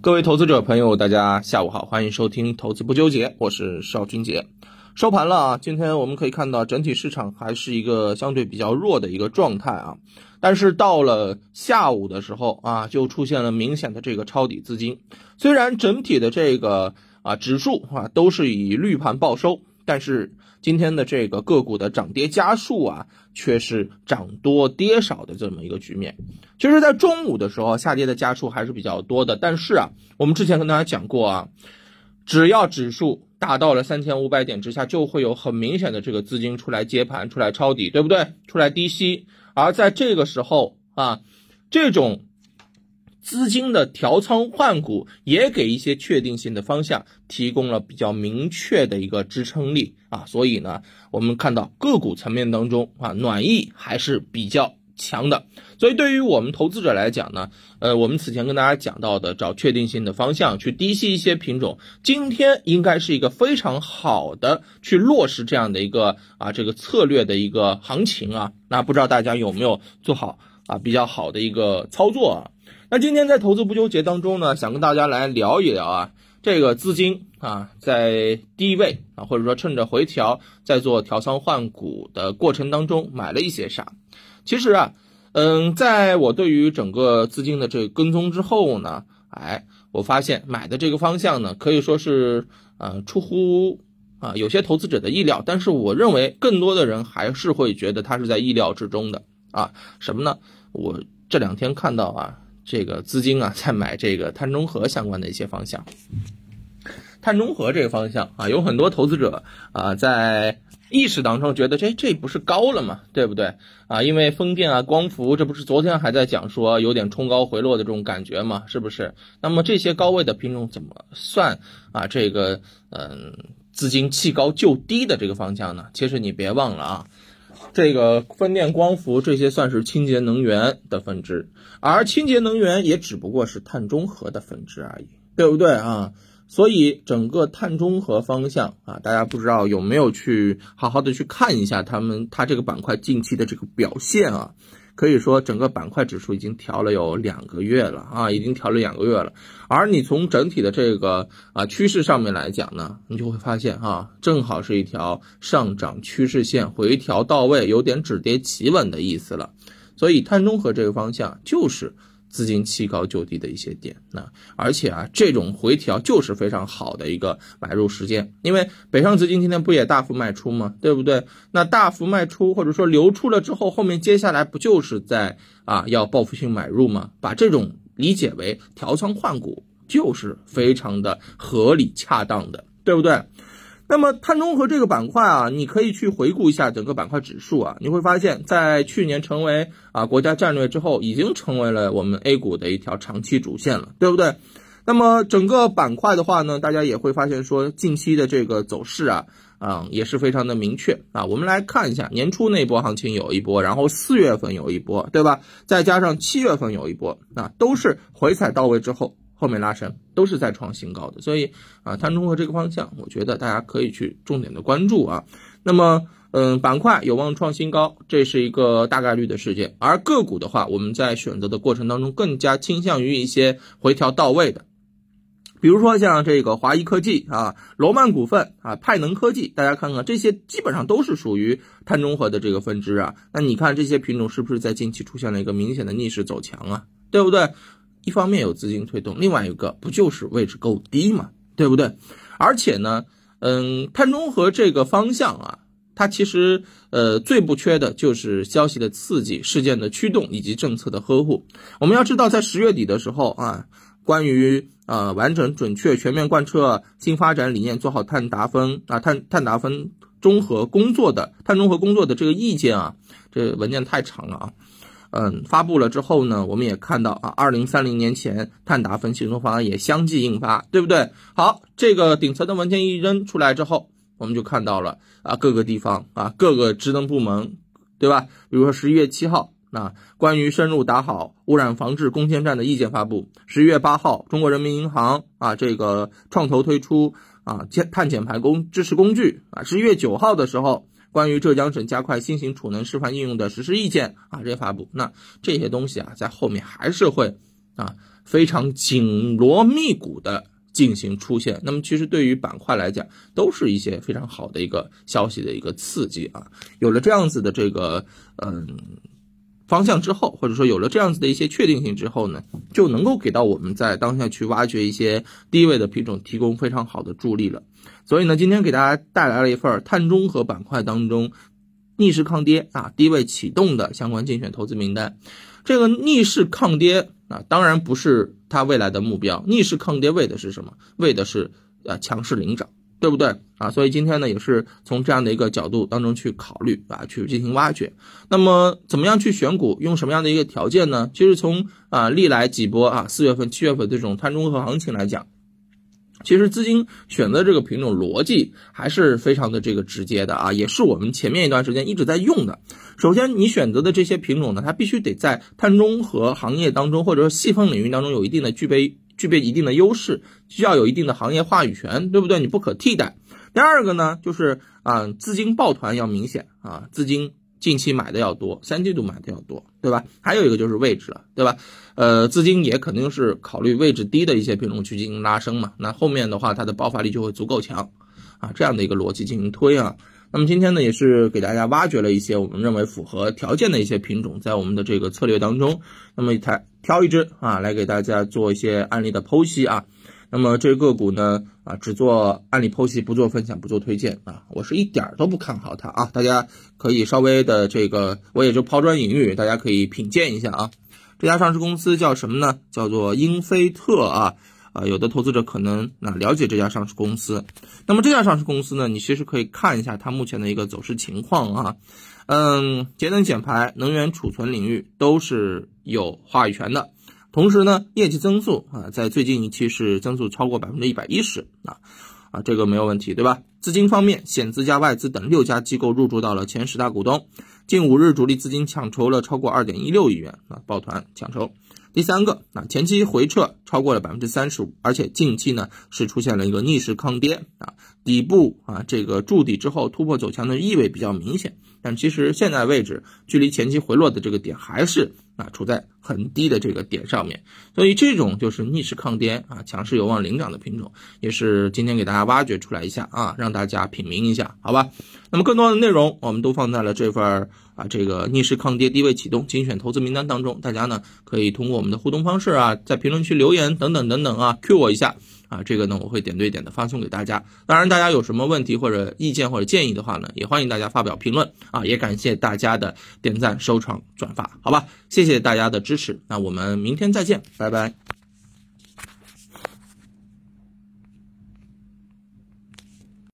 各位投资者朋友，大家下午好，欢迎收听投资不纠结，我是邵军杰。收盘了啊，今天我们可以看到整体市场还是一个相对比较弱的一个状态啊，但是到了下午的时候啊，就出现了明显的这个抄底资金。虽然整体的这个啊指数啊都是以绿盘报收，但是。今天的这个个股的涨跌家数啊，却是涨多跌少的这么一个局面。其实，在中午的时候，下跌的家数还是比较多的。但是啊，我们之前跟大家讲过啊，只要指数达到了三千五百点之下，就会有很明显的这个资金出来接盘、出来抄底，对不对？出来低吸。而在这个时候啊，这种。资金的调仓换股也给一些确定性的方向提供了比较明确的一个支撑力啊，所以呢，我们看到个股层面当中啊，暖意还是比较强的。所以对于我们投资者来讲呢，呃，我们此前跟大家讲到的找确定性的方向去低吸一些品种，今天应该是一个非常好的去落实这样的一个啊这个策略的一个行情啊。那不知道大家有没有做好啊比较好的一个操作啊？那今天在投资不纠结当中呢，想跟大家来聊一聊啊，这个资金啊，在低位啊，或者说趁着回调在做调仓换股的过程当中买了一些啥？其实啊，嗯，在我对于整个资金的这个跟踪之后呢，哎，我发现买的这个方向呢，可以说是呃出乎啊有些投资者的意料，但是我认为更多的人还是会觉得它是在意料之中的啊。什么呢？我这两天看到啊。这个资金啊，在买这个碳中和相关的一些方向。碳中和这个方向啊，有很多投资者啊，在意识当中觉得这这不是高了吗？对不对啊？因为风电啊、光伏，这不是昨天还在讲说有点冲高回落的这种感觉吗？是不是？那么这些高位的品种怎么算啊？这个嗯，资金弃高就低的这个方向呢？其实你别忘了啊。这个风电、光伏这些算是清洁能源的分支，而清洁能源也只不过是碳中和的分支而已，对不对啊？所以整个碳中和方向啊，大家不知道有没有去好好的去看一下他们它这个板块近期的这个表现啊？可以说，整个板块指数已经调了有两个月了啊，已经调了两个月了。而你从整体的这个啊趋势上面来讲呢，你就会发现啊，正好是一条上涨趋势线回调到位，有点止跌企稳的意思了。所以碳中和这个方向就是。资金弃高就低的一些点，那而且啊，这种回调就是非常好的一个买入时间，因为北上资金今天不也大幅卖出吗？对不对？那大幅卖出或者说流出了之后，后面接下来不就是在啊要报复性买入吗？把这种理解为调仓换股，就是非常的合理恰当的，对不对？那么碳中和这个板块啊，你可以去回顾一下整个板块指数啊，你会发现在去年成为啊国家战略之后，已经成为了我们 A 股的一条长期主线了，对不对？那么整个板块的话呢，大家也会发现说近期的这个走势啊，啊也是非常的明确啊。我们来看一下年初那波行情有一波，然后四月份有一波，对吧？再加上七月份有一波，啊都是回踩到位之后。后面拉升都是在创新高的，所以啊，碳中和这个方向，我觉得大家可以去重点的关注啊。那么，嗯，板块有望创新高，这是一个大概率的事件。而个股的话，我们在选择的过程当中，更加倾向于一些回调到位的，比如说像这个华谊科技啊、罗曼股份啊、派能科技，大家看看这些基本上都是属于碳中和的这个分支啊。那你看这些品种是不是在近期出现了一个明显的逆势走强啊？对不对？一方面有资金推动，另外一个不就是位置够低嘛，对不对？而且呢，嗯，碳中和这个方向啊，它其实呃最不缺的就是消息的刺激、事件的驱动以及政策的呵护。我们要知道，在十月底的时候啊，关于呃完整、准确、全面贯彻新发展理念，做好碳达峰啊碳碳达峰综合工作的碳中和工作的这个意见啊，这文件太长了啊。嗯，发布了之后呢，我们也看到啊，二零三零年前碳达峰行动方案也相继印发，对不对？好，这个顶层的文件一扔出来之后，我们就看到了啊，各个地方啊，各个职能部门，对吧？比如说十一月七号，那关于深入打好污染防治攻坚战的意见发布；十一月八号，中国人民银行啊，这个创投推出啊减碳减排工支持工具啊；十一月九号的时候。关于浙江省加快新型储能示范应用的实施意见啊，这些发布，那这些东西啊，在后面还是会啊非常紧锣密鼓的进行出现。那么其实对于板块来讲，都是一些非常好的一个消息的一个刺激啊。有了这样子的这个嗯。方向之后，或者说有了这样子的一些确定性之后呢，就能够给到我们在当下去挖掘一些低位的品种提供非常好的助力了。所以呢，今天给大家带来了一份碳中和板块当中逆势抗跌啊低位启动的相关精选投资名单。这个逆势抗跌啊，当然不是它未来的目标，逆势抗跌为的是什么？为的是啊强势领涨。对不对啊？所以今天呢，也是从这样的一个角度当中去考虑啊，去进行挖掘。那么，怎么样去选股？用什么样的一个条件呢？其实从啊历来几波啊四月份、七月份这种碳中和行情来讲，其实资金选择这个品种逻辑还是非常的这个直接的啊，也是我们前面一段时间一直在用的。首先，你选择的这些品种呢，它必须得在碳中和行业当中，或者说细分领域当中有一定的具备。具备一定的优势，需要有一定的行业话语权，对不对？你不可替代。第二个呢，就是啊，资金抱团要明显啊，资金近期买的要多，三季度买的要多，对吧？还有一个就是位置了，对吧？呃，资金也肯定是考虑位置低的一些品种去进行拉升嘛。那后面的话，它的爆发力就会足够强啊，这样的一个逻辑进行推啊。那么今天呢，也是给大家挖掘了一些我们认为符合条件的一些品种，在我们的这个策略当中，那么才挑一只啊，来给大家做一些案例的剖析啊。那么这个股呢，啊，只做案例剖析，不做分享，不做推荐啊。我是一点儿都不看好它啊，大家可以稍微的这个，我也就抛砖引玉，大家可以品鉴一下啊。这家上市公司叫什么呢？叫做英菲特啊。啊，有的投资者可能那了解这家上市公司，那么这家上市公司呢，你其实可以看一下它目前的一个走势情况啊，嗯，节能减排、能源储存领域都是有话语权的，同时呢，业绩增速啊，在最近一期是增速超过百分之一百一十啊，啊，这个没有问题，对吧？资金方面，险资加外资等六家机构入驻到了前十大股东，近五日主力资金抢筹了超过二点一六亿元啊，抱团抢筹。第三个，那，前期回撤超过了百分之三十五，而且近期呢是出现了一个逆势抗跌啊，底部啊这个筑底之后突破走强的意味比较明显，但其实现在位置距离前期回落的这个点还是啊处在很低的这个点上面，所以这种就是逆势抗跌啊，强势有望领涨的品种，也是今天给大家挖掘出来一下啊，让大家品茗一下，好吧？那么更多的内容我们都放在了这份。啊，这个逆势抗跌、低位启动精选投资名单当中，大家呢可以通过我们的互动方式啊，在评论区留言等等等等啊，Q 我一下啊，这个呢我会点对点的发送给大家。当然，大家有什么问题或者意见或者建议的话呢，也欢迎大家发表评论啊，也感谢大家的点赞、收藏、转发，好吧？谢谢大家的支持，那我们明天再见，拜拜。